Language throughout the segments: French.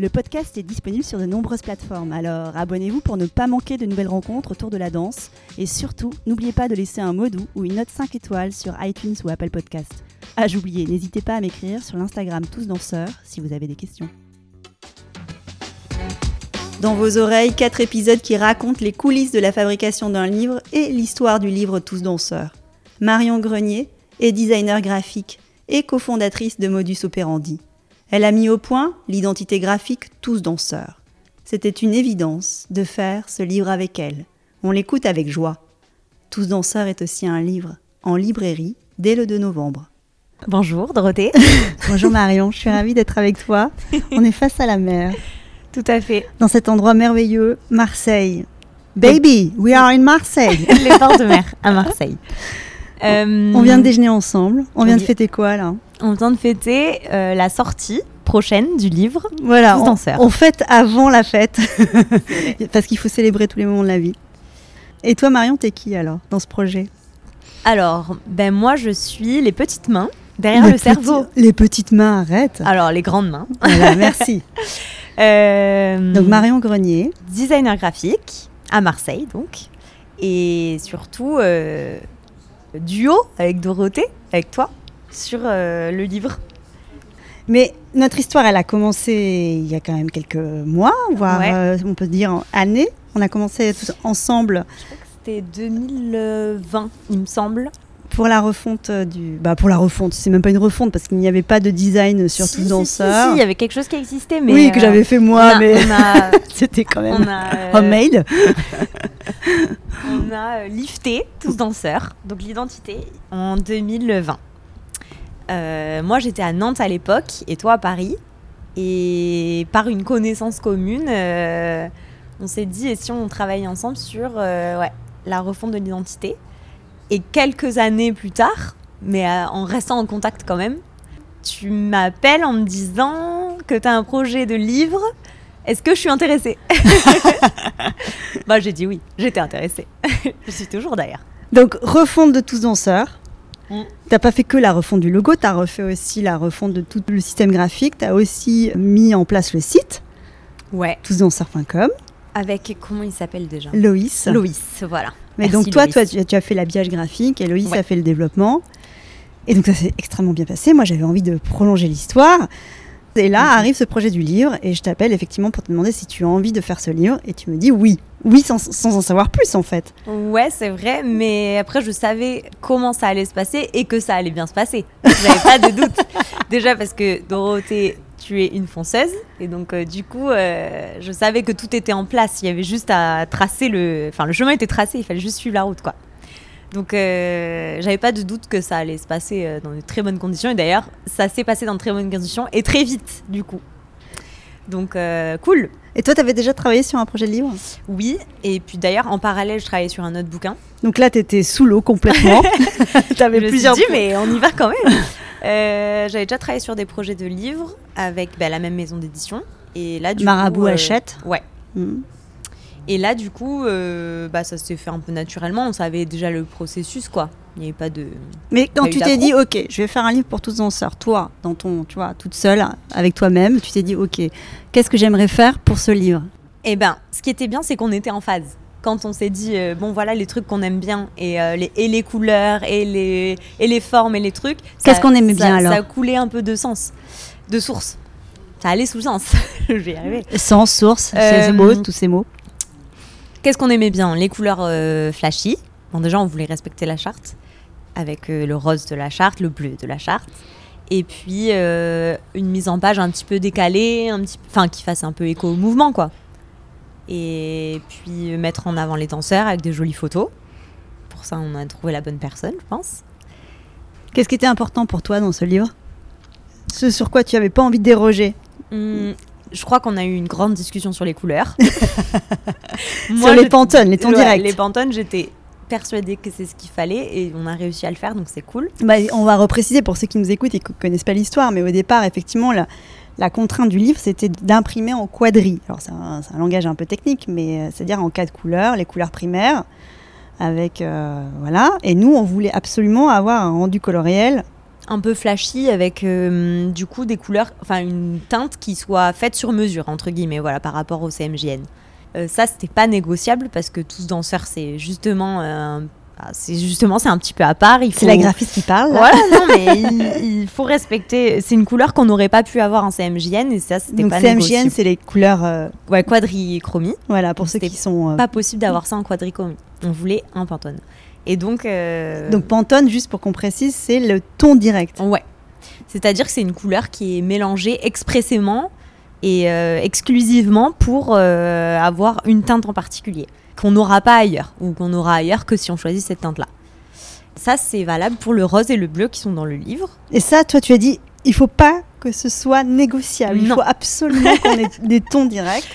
Le podcast est disponible sur de nombreuses plateformes, alors abonnez-vous pour ne pas manquer de nouvelles rencontres autour de la danse. Et surtout, n'oubliez pas de laisser un mot ou une note 5 étoiles sur iTunes ou Apple Podcast. Ah, j'oubliais, n'hésitez pas à m'écrire sur l'Instagram Tous Danseurs si vous avez des questions. Dans vos oreilles, quatre épisodes qui racontent les coulisses de la fabrication d'un livre et l'histoire du livre Tous Danseurs. Marion Grenier est designer graphique et cofondatrice de Modus Operandi. Elle a mis au point l'identité graphique Tous Danseurs. C'était une évidence de faire ce livre avec elle. On l'écoute avec joie. Tous Danseurs est aussi un livre en librairie dès le 2 novembre. Bonjour Dorothée. Bonjour Marion, je suis ravie d'être avec toi. On est face à la mer. Tout à fait. Dans cet endroit merveilleux, Marseille. Baby, we are in Marseille. Les bords de mer à Marseille. Euh, on vient de déjeuner ensemble. On vient de fêter quoi là? On vient de fêter euh, la sortie prochaine du livre. Voilà, on, on, fête avant la fête parce qu'il faut célébrer tous les moments de la vie. Et toi, Marion, t'es qui alors dans ce projet? Alors, ben moi, je suis les petites mains derrière le cerveau. Les petites mains, arrête. Alors, les grandes mains. Voilà, merci. euh, donc Marion Grenier, designer graphique à Marseille, donc, et surtout. Euh, duo avec Dorothée, avec toi, sur euh, le livre. Mais notre histoire, elle a commencé il y a quand même quelques mois, voire euh, on peut dire années. On a commencé tous ensemble. C'était 2020, il me semble. Pour la refonte du. Bah pour la refonte, c'est même pas une refonte parce qu'il n'y avait pas de design sur si, tout danseur. Si, il y avait quelque chose qui existait, mais. Oui, que j'avais fait moi, mais c'était quand même un mail. on a euh, lifté tous danseurs, donc l'identité, en 2020. Euh, moi, j'étais à Nantes à l'époque et toi à Paris. Et par une connaissance commune, euh, on s'est dit, et si on travaillait ensemble sur ouais, la refonte de l'identité Et quelques années plus tard, mais en restant en contact quand même, tu m'appelles en me disant que tu as un projet de livre est-ce que je suis intéressée? Bah j'ai dit oui, j'étais intéressée. je suis toujours d'ailleurs. Donc refonte de tous danseurs. Mm. T'as pas fait que la refonte du logo, tu as refait aussi la refonte de tout le système graphique. Tu as aussi mis en place le site. Ouais. Tousdanseurs.com. Avec comment il s'appelle déjà? Loïs. Loïs, voilà. Mais donc toi, toi, tu as fait l'habillage graphique et Loïs a fait le développement. Et donc ça s'est extrêmement bien passé. Moi, j'avais envie de prolonger l'histoire. Et là arrive ce projet du livre et je t'appelle effectivement pour te demander si tu as envie de faire ce livre et tu me dis oui. Oui, sans, sans en savoir plus en fait. Ouais, c'est vrai, mais après je savais comment ça allait se passer et que ça allait bien se passer. J'avais pas de doute. Déjà parce que Dorothée, tu es une fonceuse et donc euh, du coup, euh, je savais que tout était en place. Il y avait juste à tracer le. Enfin, le chemin était tracé, il fallait juste suivre la route quoi. Donc, euh, j'avais pas de doute que ça allait se passer euh, dans de très bonnes conditions. Et d'ailleurs, ça s'est passé dans de très bonnes conditions et très vite, du coup. Donc, euh, cool. Et toi, tu avais déjà travaillé sur un projet de livre? Oui. Et puis d'ailleurs, en parallèle, je travaillais sur un autre bouquin. Donc là, tu étais sous l'eau complètement. tu avais plusieurs. Dit, mais on y va quand même. j'avais déjà travaillé sur des projets de livres avec bah, la même maison d'édition. Et là, du Marabout achète. Ouais. Mmh. Et là, du coup, euh, bah, ça s'est fait un peu naturellement. On savait déjà le processus, quoi. Il n'y avait pas de. Mais quand tu t'es dit, ok, je vais faire un livre pour tous danseurs, toi, dans ton, tu vois, toute seule, avec toi-même, tu t'es dit, ok, qu'est-ce que j'aimerais faire pour ce livre? Eh ben, ce qui était bien, c'est qu'on était en phase. Quand on s'est dit, euh, bon, voilà les trucs qu'on aime bien, et, euh, les, et les couleurs, et les, et les formes, et les trucs. Qu'est-ce qu'on aimait bien alors Ça coulait un peu de sens, de source. Ça allait sous le sens. je vais y arriver. Sens, source, c'est beau, tous ces mots. Qu'est-ce qu'on aimait bien? Les couleurs euh, flashy. Bon, déjà, on voulait respecter la charte, avec euh, le rose de la charte, le bleu de la charte. Et puis, euh, une mise en page un petit peu décalée, un petit, enfin, qui fasse un peu écho au mouvement, quoi. Et puis, mettre en avant les danseurs avec des jolies photos. Pour ça, on a trouvé la bonne personne, je pense. Qu'est-ce qui était important pour toi dans ce livre? Ce sur quoi tu avais pas envie de déroger? Hum, je crois qu'on a eu une grande discussion sur les couleurs. Sur les pantones, les tons Ouais, directs. Les pantones, j'étais persuadée que c'est ce qu'il fallait et on a réussi à le faire, donc c'est cool. Bah, on va repréciser pour ceux qui nous écoutent et qui ne connaissent pas l'histoire, mais au départ, effectivement, la, la contrainte du livre, c'était d'imprimer en quadrilles. Alors, c'est un, c'est un langage un peu technique, mais euh, c'est-à-dire en quatre couleurs, les couleurs primaires, avec. euh, voilà. Et nous, on voulait absolument avoir un rendu coloriel. Un peu flashy avec euh, du coup des couleurs, enfin une teinte qui soit faite sur mesure, entre guillemets, voilà, par rapport au CMJN. Euh, ça, c'était pas négociable parce que tous danseurs, c'est justement. euh, ah, c'est justement, c'est un petit peu à part. C'est la graphiste qui parle. là. Voilà, non, mais il, il faut respecter. C'est une couleur qu'on n'aurait pas pu avoir en CMJN et ça, c'était Donc, pas CMJN, négociable. c'est les couleurs. euh, Ouais, quadrichromie. voilà, pour ceux qui sont. euh, Pas possible d'avoir ça en quadrichromie. On voulait un Pantone. Et donc. euh, Donc, Pantone, juste pour qu'on précise, c'est le ton direct. Ouais. C'est-à-dire que c'est une couleur qui est mélangée expressément et euh, exclusivement pour euh, avoir une teinte en particulier, qu'on n'aura pas ailleurs, ou qu'on aura ailleurs que si on choisit cette teinte-là. Ça, c'est valable pour le rose et le bleu qui sont dans le livre. Et ça, toi, tu as dit, il faut pas que ce soit négociable. Il faut absolument qu'on ait des tons directs.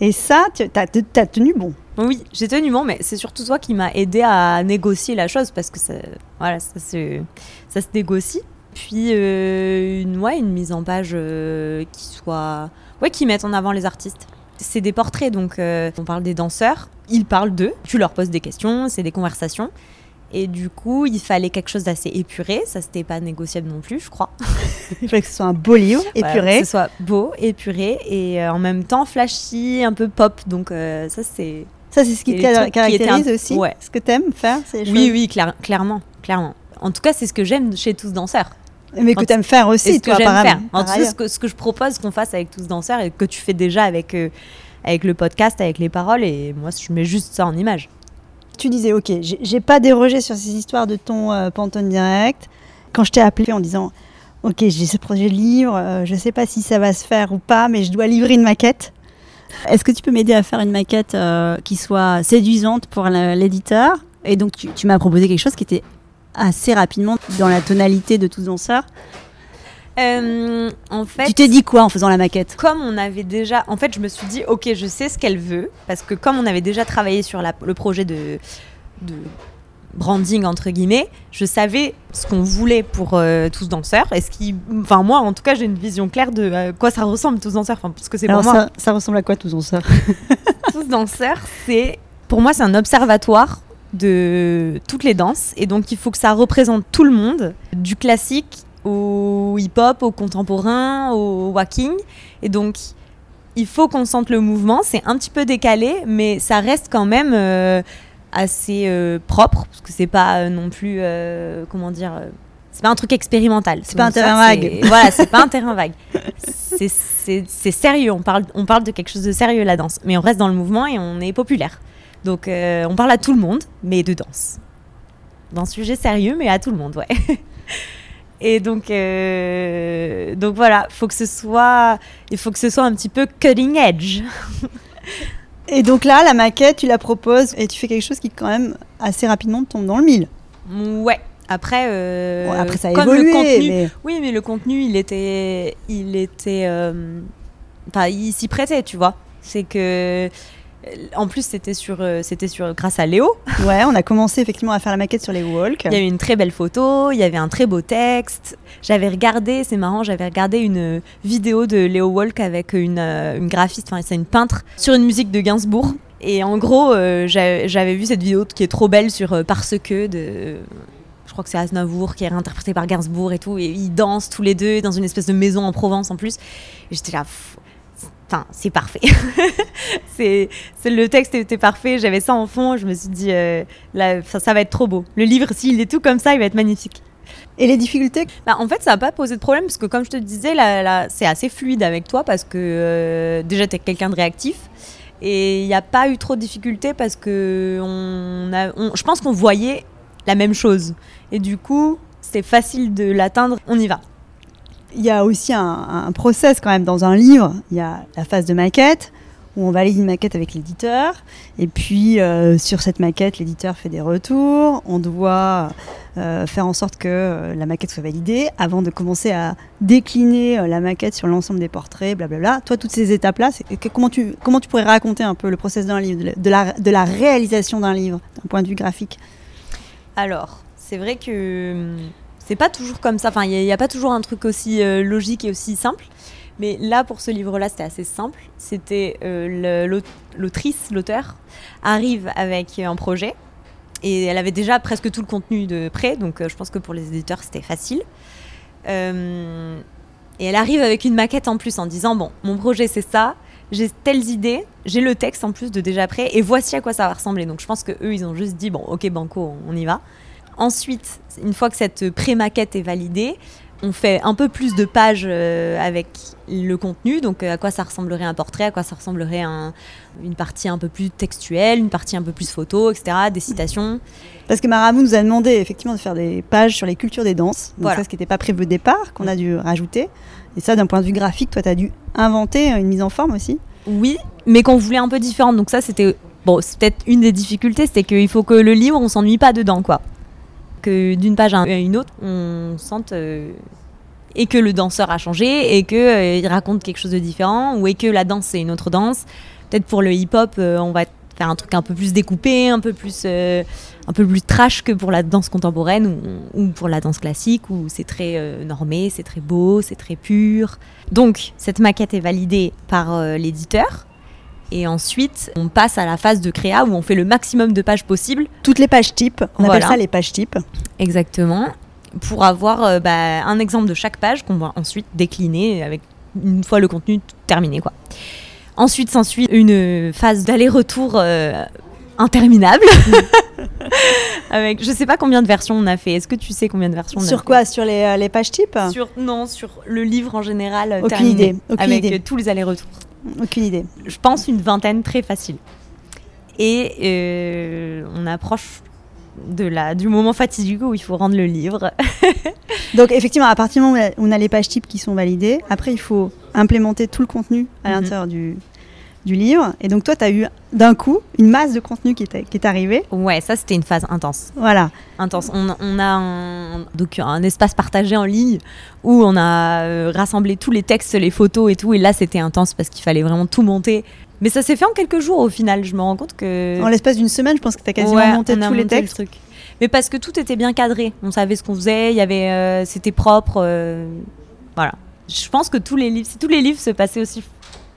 Et ça, tu as, tenu bon. Oui, j'ai tenu bon, mais c'est surtout toi qui m'as aidé à négocier la chose parce que ça, voilà, ça, se, ça se négocie. Puis euh, une, ouais, une mise en page euh, qui soit, ouais, qui mette en avant les artistes. C'est des portraits, donc euh, on parle des danseurs, ils parlent d'eux, tu leur poses des questions, c'est des conversations. Et du coup, il fallait quelque chose d'assez épuré, ça c'était pas négociable non plus, je crois. Il fallait que ce soit un beau livre, Voilà, épuré. que ce soit beau, épuré et euh, en même temps flashy, un peu pop. Donc euh, ça c'est Ça, c'est ce qui car- caractérise un- aussi. ouais. Ce que t'aimes faire, c'est les Oui, choses- oui, clair- clairement, clairement. En tout cas, c'est ce que j'aime chez tous danseurs. Mais que Quand- t'aimes faire aussi, ce que toi, apparemment, faire. En tout cas, ce que, ce que je propose qu'on fasse avec tous danseurs et que tu fais déjà avec, euh, avec le podcast, avec les paroles. Et moi, je mets juste ça en image. Tu disais, ok, j'ai j'ai pas dérogé sur ces histoires de ton euh, Pantone direct. Quand je t'ai appelé en disant, ok, j'ai ce projet de livre, euh, je sais pas si ça va se faire ou pas, mais je dois livrer une maquette. Est-ce que tu peux m'aider à faire une maquette euh, qui soit séduisante pour l'éditeur? Et donc, tu, tu m'as proposé quelque chose qui était assez rapidement dans la tonalité de tous danseurs. Euh, en fait, Tu t'es dit quoi en faisant la maquette? Comme on avait déjà. En fait, je me suis dit, ok, je sais ce qu'elle veut. Parce que comme on avait déjà travaillé sur la- le projet de, de branding, entre guillemets, je savais ce qu'on voulait pour euh, tous danseurs. Et ce qui. Enfin, moi, en tout cas, j'ai une vision claire de à quoi ça ressemble, tous danseurs. Enfin, parce que c'est pour moi. ça, ça ressemble à quoi, tous danseurs? Tous danseurs, c'est pour moi c'est un observatoire de toutes les danses et donc il faut que ça représente tout le monde, du classique au hip-hop, au contemporain, au walking et donc il faut qu'on sente le mouvement, c'est un petit peu décalé mais ça reste quand même euh, assez euh, propre parce que c'est pas euh, non plus euh, comment dire c'est pas un truc expérimental. C'est pas un terrain vague. Voilà, c'est pas un terrain vague. C'est- sérieux, on parle, on parle de quelque chose de sérieux, la danse. Mais on reste dans le mouvement et on est populaire. Donc euh, on parle à tout le monde, mais de danse. D'un sujet sérieux, mais à tout le monde, ouais. Et donc, euh, donc voilà, faut que ce soit, il faut que ce soit un petit peu cutting edge. Et donc là, la maquette, tu la proposes et tu fais quelque chose qui, quand même, assez rapidement tombe dans le mille. Ouais. Après, euh, Bon, après, ça a comme évolué, le contenu, mais Oui, mais le contenu, il était, il était, euh, enfin, il s'y prêtait, tu vois. C'est que, en plus, c'était sur, euh, c'était sur, grâce à Léo. ouais, on a commencé effectivement à faire la maquette sur les walks. Il y avait une très belle photo, il y avait un très beau texte. J'avais regardé, c'est marrant, j'avais regardé une vidéo de Léo Walk avec une, euh, une graphiste, enfin, c'est une peintre, sur une musique de Gainsbourg. Et en gros, euh, j'a- j'avais vu cette vidéo qui est trop belle sur euh, Parce que de. Je crois que c'est Aznavour qui est réinterprété par Gainsbourg et tout. Et ils dansent tous les deux dans une espèce de maison en Provence en plus. Et j'étais là. pff, Putain, c'est parfait. c'est, c'est- le texte était parfait. J'avais ça en fond. Je me suis dit, euh, là, ça, ça va être trop beau. Le livre, s'il est tout comme ça, il va être magnifique. Et les difficultés Bah, en fait, ça n'a pas posé de problème parce que, comme je te disais, là, là, c'est assez fluide avec toi parce que euh, déjà, tu es quelqu'un de réactif. Et il n'y a pas eu trop de difficultés parce que on a, on- je pense qu'on voyait la même chose. Et du coup, c'est facile de l'atteindre. On y va. Il y a aussi un, process quand même dans un livre. Il y a la phase de maquette. où on valide une maquette avec l'éditeur. Et puis, euh, sur cette maquette, l'éditeur fait des retours. On doit euh, faire en sorte que euh, la maquette soit validée avant de commencer à décliner la maquette sur l'ensemble des portraits, blablabla. Toi, toutes ces étapes-là, comment tu, comment tu pourrais raconter un peu le process d'un livre, de la- de la, de la réalisation d'un livre, d'un point de vue graphique? Alors, c'est vrai que hum, c'est pas toujours comme ça. Enfin, il n'y a, pas toujours un truc aussi euh, logique et aussi simple. Mais là, pour ce livre-là, c'était assez simple. C'était euh, l'autrice, l'auteur, arrive avec un projet et elle avait déjà presque tout le contenu de prêt. Donc, euh, je pense que pour les éditeurs, c'était facile. Euh, et elle arrive avec une maquette en plus en disant bon, mon projet c'est ça. J'ai telles idées, j'ai le texte en plus de déjà prêt, et voici à quoi ça va ressembler. Donc je pense que eux, ils ont juste dit bon, ok banco, on y va. Ensuite, une fois que cette pré-maquette est validée, on fait un peu plus de pages euh, avec le contenu, donc euh, à quoi ça ressemblerait un portrait, à quoi ça ressemblerait un- une partie un peu plus textuelle, une partie un peu plus photo, etc., des citations. Parce que Maramou nous a demandé effectivement de faire des pages sur les cultures des danses. Donc Voilà. ça, ce qui n'était pas prévu au départ, qu'on a dû rajouter. Et ça, d'un point de vue graphique, toi, tu as dû inventer une mise en forme aussi. Oui, mais qu'on voulait un peu différente. Donc ça, c'était bon, c'est peut-être une des difficultés, c'était qu'il faut que le livre, on s'ennuie pas dedans, quoi. D'une page à une autre, on sente euh, et que le danseur a changé et que euh, il raconte quelque chose de différent ou et que la danse c'est une autre danse. Peut-être pour le hip-hop, euh, on va faire un truc un peu plus découpé, un peu plus un peu plus trash que pour la danse contemporaine ou, ou pour la danse classique où c'est très normé, c'est très beau, c'est très pur. Donc cette maquette est validée par l'éditeur. Et ensuite, on passe à la phase de créa où on fait le maximum de pages possible. Toutes les pages types, on appelle Voilà. ça les pages types. Exactement. Pour avoir euh, bah, un exemple de chaque page qu'on va ensuite décliner avec une fois le contenu terminé. Quoi. Ensuite s'ensuit une phase d'aller-retour euh, interminable. avec, je sais pas combien de versions on a fait. Est-ce que tu sais combien de versions on a Sur fait quoi? Sur les, euh, les pages types sur, Non, sur le livre en général euh, Aucune terminé. idée, aucune avec idée. tous les allers-retours. Aucune idée. je pense une vingtaine très facile. Et euh, on approche de la, du moment fatidique où il faut rendre le livre. Donc effectivement, à partir du moment où on a les pages types qui sont validées, après il faut implémenter tout le contenu à Mhm. l'intérieur du, du livre. Et donc toi, tu as eu d'un coup une masse de contenu qui est, qui est arrivée. Ouais, ça c'était une phase intense. Voilà. intense. On, on a un, donc un espace partagé en ligne où on a euh, rassemblé tous les textes, les photos et tout. Et là c'était intense parce qu'il fallait vraiment tout monter. Mais ça s'est fait en quelques jours au final. Je me rends compte que En l'espace d'une semaine, je pense que tu as quasiment Ouais, monté tous les le textes. truc. Mais parce que tout était bien cadré. On savait ce qu'on faisait. Il y avait, euh, c'était propre. euh, voilà. Je pense que tous les livres, si tous les livres se passaient aussi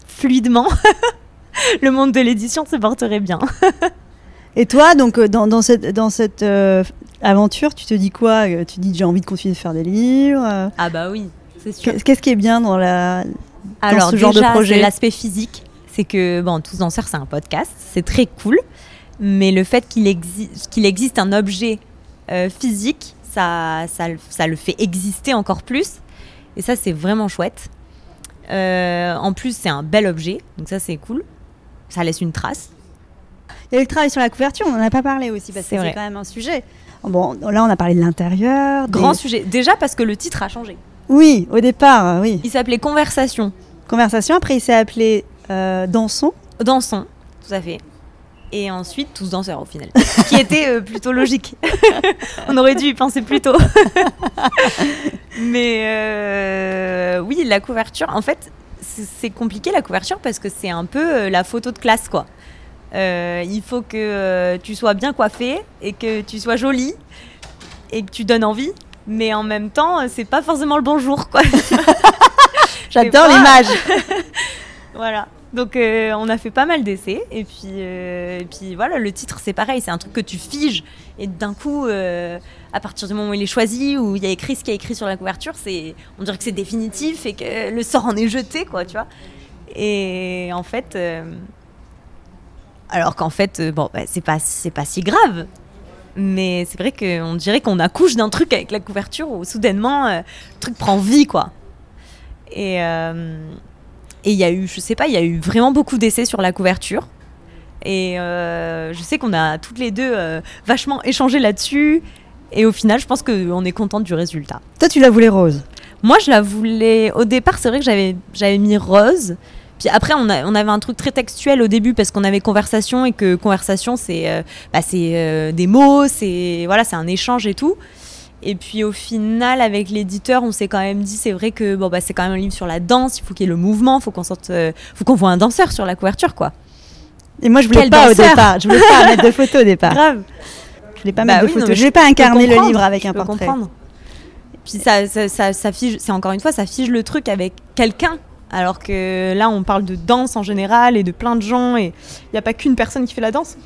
fluidement, le monde de l'édition se porterait bien. Et toi, donc euh, dans, dans cette, dans cette euh, aventure, tu te dis quoi Euh, Tu dis j'ai envie de continuer de faire des livres. Ah bah oui, c'est sûr. Qu'est- Qu'est-ce qui est bien dans la Alors ce genre de projet l'aspect physique. C'est que bon, tous danseurs, c'est un podcast, c'est très cool. Mais le fait qu'il existe, qu'il existe un objet euh, physique, ça, ça, le- ça le fait exister encore plus. Et ça, c'est vraiment chouette. Euh, en plus, c'est un bel objet, donc ça, c'est cool. Ça laisse une trace. Il y a eu le travail sur la couverture, on n'en a pas parlé aussi parce que C'est quand même un sujet. Bon, là on a parlé de l'intérieur. des- Grand sujet. Déjà parce que le titre a changé. Oui, au départ, euh, oui. Il s'appelait Conversation. Conversation. Après, il s'est appelé euh, Dansons. Dansons, tout à fait. Et ensuite, tous danseurs au final. Ce qui était euh, plutôt logique. On aurait dû y penser plus tôt. Mais euh, oui, la couverture, en fait, c'est compliqué la couverture parce que c'est un peu euh, la photo de classe, quoi. Euh, il faut que euh, tu sois bien coiffé et que tu sois jolie et que tu donnes envie. Mais en même temps, c'est pas forcément le bonjour, quoi. J'adore l'image. Voilà. Donc euh, on a fait pas mal d'essais et puis euh, et puis voilà le titre c'est pareil c'est un truc que tu figes et d'un coup euh, à partir du moment où il est choisi où il y a écrit ce qu'il y a écrit sur la couverture c'est on dirait que c'est définitif et que le sort en est jeté quoi tu vois. Et en fait alors qu'en fait bon bah, c'est pas c'est pas si grave mais c'est vrai qu'on dirait qu'on accouche d'un truc avec la couverture où soudainement le truc prend vie quoi. Et et il y a eu, je sais pas, il y a eu vraiment beaucoup d'essais sur la couverture. Et euh, je sais qu'on a toutes les deux euh, vachement échangé là-dessus. Et au final, je pense qu'on est contente du résultat. Toi, tu la voulais rose. Moi, je la voulais. Au départ, c'est vrai que j'avais, j'avais mis rose. Puis après, on, a- on avait un truc très textuel au début parce qu'on avait conversation et que conversation, c'est euh, bah, c'est, des mots, c'est voilà, c'est un échange et tout. Et puis au final, avec l'éditeur, on s'est quand même dit, c'est vrai que bon, bah, c'est quand même un livre sur la danse, il faut qu'il y ait le mouvement, faut qu'on sorte, euh, faut qu'on voit un danseur sur la couverture, quoi. Et moi, je voulais Quel pas au départ. Je voulais pas mettre de photos au départ. Grave. Je voulais pas Bah mettre de oui, non, photos. mais je voulais je pas incarner le livre avec un portrait. comprendre. Et puis ça, ça, ça, ça fige, c'est encore une fois, ça fige le truc avec quelqu'un. Alors que là, on parle de danse en général et de plein de gens et il n'y a pas qu'une personne qui fait la danse.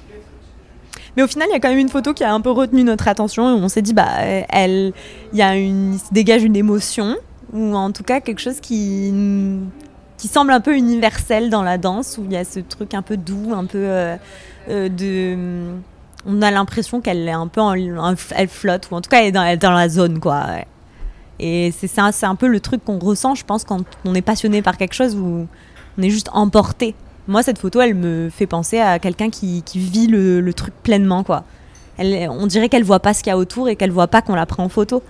Mais au final, il y a quand même une photo qui a un peu retenu notre attention et on s'est dit, bah, elle, il y a une, se dégage une émotion ou en tout cas quelque chose qui, qui semble un peu universel dans la danse où il y a ce truc un peu doux, un peu euh, euh, de on a l'impression qu'elle est un peu elle flotte ou en tout cas elle est dans, la zone quoi et c'est ça c'est un peu le truc qu'on ressent je pense quand on est passionné par quelque chose où on est juste emporté moi cette photo elle me fait penser à quelqu'un qui, qui vit le, le truc pleinement quoi elle, on dirait qu'elle voit pas ce qu'il y a autour et qu'elle voit pas qu'on la prend en photo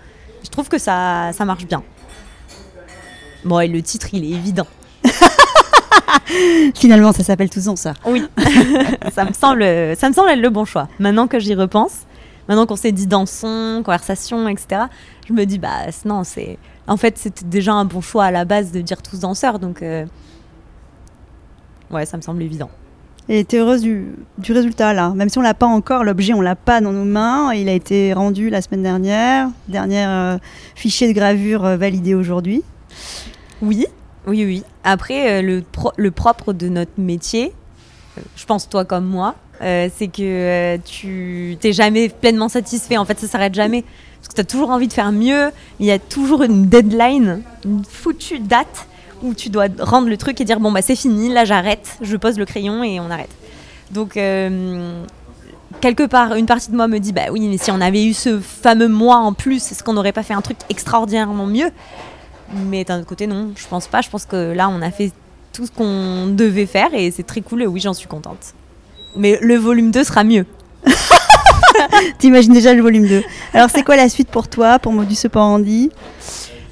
je trouve que ça, ça marche bien bon et le titre il est évident Finalement, ça s'appelle Tous danseurs. Oui, ça me semble, ça me semble être le bon choix. Maintenant que j'y repense, maintenant qu'on s'est dit dansons, conversation, etc. Je me dis bah non, c'est, en fait c'était déjà un bon choix à la base de dire tous danseurs, donc euh, ouais, ça me semble évident. Et t'es heureuse du, du résultat là Même si on l'a pas encore, l'objet on l'a pas dans nos mains. Il a été rendu la semaine dernière. Dernier euh, fichier de gravure euh, validé aujourd'hui. Oui, oui, oui. Après, euh, le, pro- le propre de notre métier, je pense toi comme moi, c'est que tu t'es jamais pleinement satisfait. En fait, ça s'arrête jamais. Parce que tu as toujours envie de faire mieux. Il y a toujours une deadline, une foutue date où tu dois rendre le truc et dire bon, bah c'est fini, là j'arrête, je pose le crayon et on arrête. Donc, euh, quelque part, une partie de moi me dit bah oui, mais si on avait eu ce fameux mois en plus, est-ce qu'on n'aurait pas fait un truc extraordinairement mieux? Mais d'un autre côté, non, je pense pas. Je pense que là, on a fait tout ce qu'on devait faire et c'est très cool. Oui, j'en suis contente. Mais le volume 2 sera mieux. T'imagines déjà le volume 2. Alors c'est quoi la suite pour toi, pour Modus Operandi?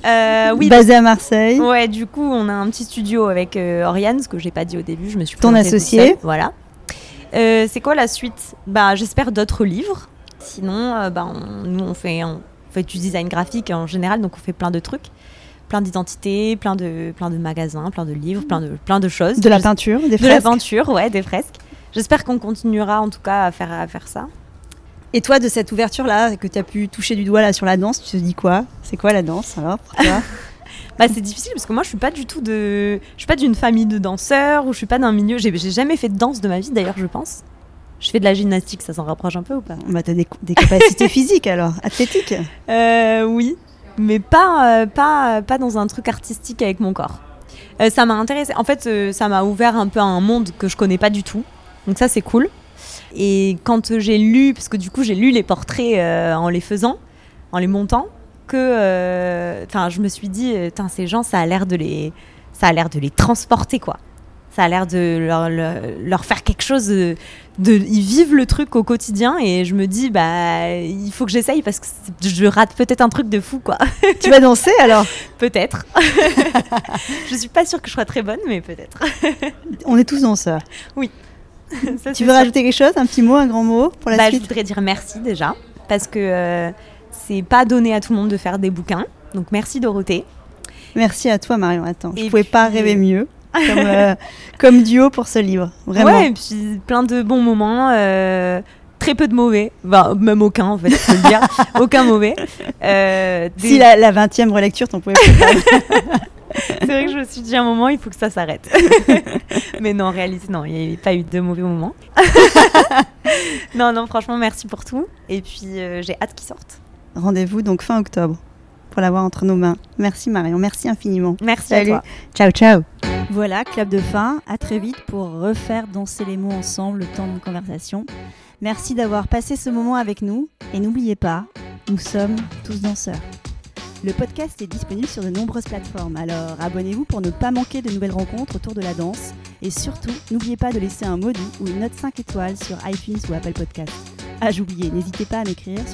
Euh, oui, Basé à Marseille. ouais, du coup, on a un petit studio avec euh, Oriane, ce que j'ai pas dit au début. Je me suis Ton associé. Voilà. Euh, c'est quoi la suite? Bah, j'espère d'autres livres. Sinon, euh, bah, on- nous, on fait, on fait du design graphique en général, donc on fait plein de trucs. Plein d'identités, plein de, plein de magasins, plein de livres, plein de, plein de choses. De la peinture, des de la fresques. peinture, ouais, des fresques. J'espère qu'on continuera en tout cas à faire, à faire ça. Et toi, de cette ouverture-là, que tu as pu toucher du doigt là sur la danse, tu te dis quoi? C'est quoi la danse alors pour toi? Bah, c'est difficile parce que moi je suis pas du tout de. Je suis pas d'une famille de danseurs ou je suis pas d'un milieu. J'ai jamais fait de danse de ma vie d'ailleurs, je pense. Je fais de la gymnastique, ça s'en rapproche un peu ou pas? Bah, Tu as des, des capacités physiques alors, athlétiques. Euh, oui, mais pas, euh, pas, pas dans un truc artistique avec mon corps. Euh, ça m'a intéressé. En fait, euh, ça m'a ouvert un peu à un monde que je connais pas du tout. Donc ça, c'est cool. Et quand j'ai lu, parce que du coup, j'ai lu les portraits euh, en les faisant, en les montant, que, euh, enfin, je me suis dit, euh, ces gens, ça a l'air de les, ça a l'air de les transporter, quoi. Ça a l'air de leur, leur, leur faire quelque chose. De, de- ils vivent le truc au quotidien et je me dis, bah, il faut que j'essaye parce que je rate peut-être un truc de fou, quoi. tu vas danser alors? Peut-être. je suis pas sûre que je sois très bonne, mais peut-être. On est tous danseurs. Ça, Tu veux sûr. rajouter quelque chose Un petit mot, un grand mot pour la Bah, Je suite voudrais dire merci déjà parce que euh, c'est pas donné à tout le monde de faire des bouquins. Donc merci Dorothée. Merci à toi Marion. Attends, je Et pouvais pas rêver mieux comme, euh, comme duo pour ce livre. Vraiment. Ouais, et puis plein de bons moments. euh, Très peu de mauvais, Bah, même aucun en fait, je peux le dire, aucun mauvais. Euh, des- Si la, la 20e relecture, t'en pouvais pas. C'est vrai que je me suis dit à un moment, il faut que ça s'arrête. Mais non, en réalité, non, il n'y a pas eu de mauvais moments. non, non, franchement, merci pour tout. Et puis, euh, j'ai hâte qu'il sorte. Rendez-vous donc fin octobre pour l'avoir entre nos mains. Merci Marion, merci infiniment. Merci Salut. à toi. Ciao, ciao. Voilà, clap de fin. À très vite pour refaire danser les mots ensemble le temps d'une conversation. Merci d'avoir passé ce moment avec nous. Et n'oubliez pas, nous sommes tous danseurs. Le podcast est disponible sur de nombreuses plateformes, alors abonnez-vous pour ne pas manquer de nouvelles rencontres autour de la danse. Et surtout, n'oubliez pas de laisser un mot ou une note 5 étoiles sur iTunes ou Apple Podcast. Ah, j'oubliais, n'hésitez pas à m'écrire sur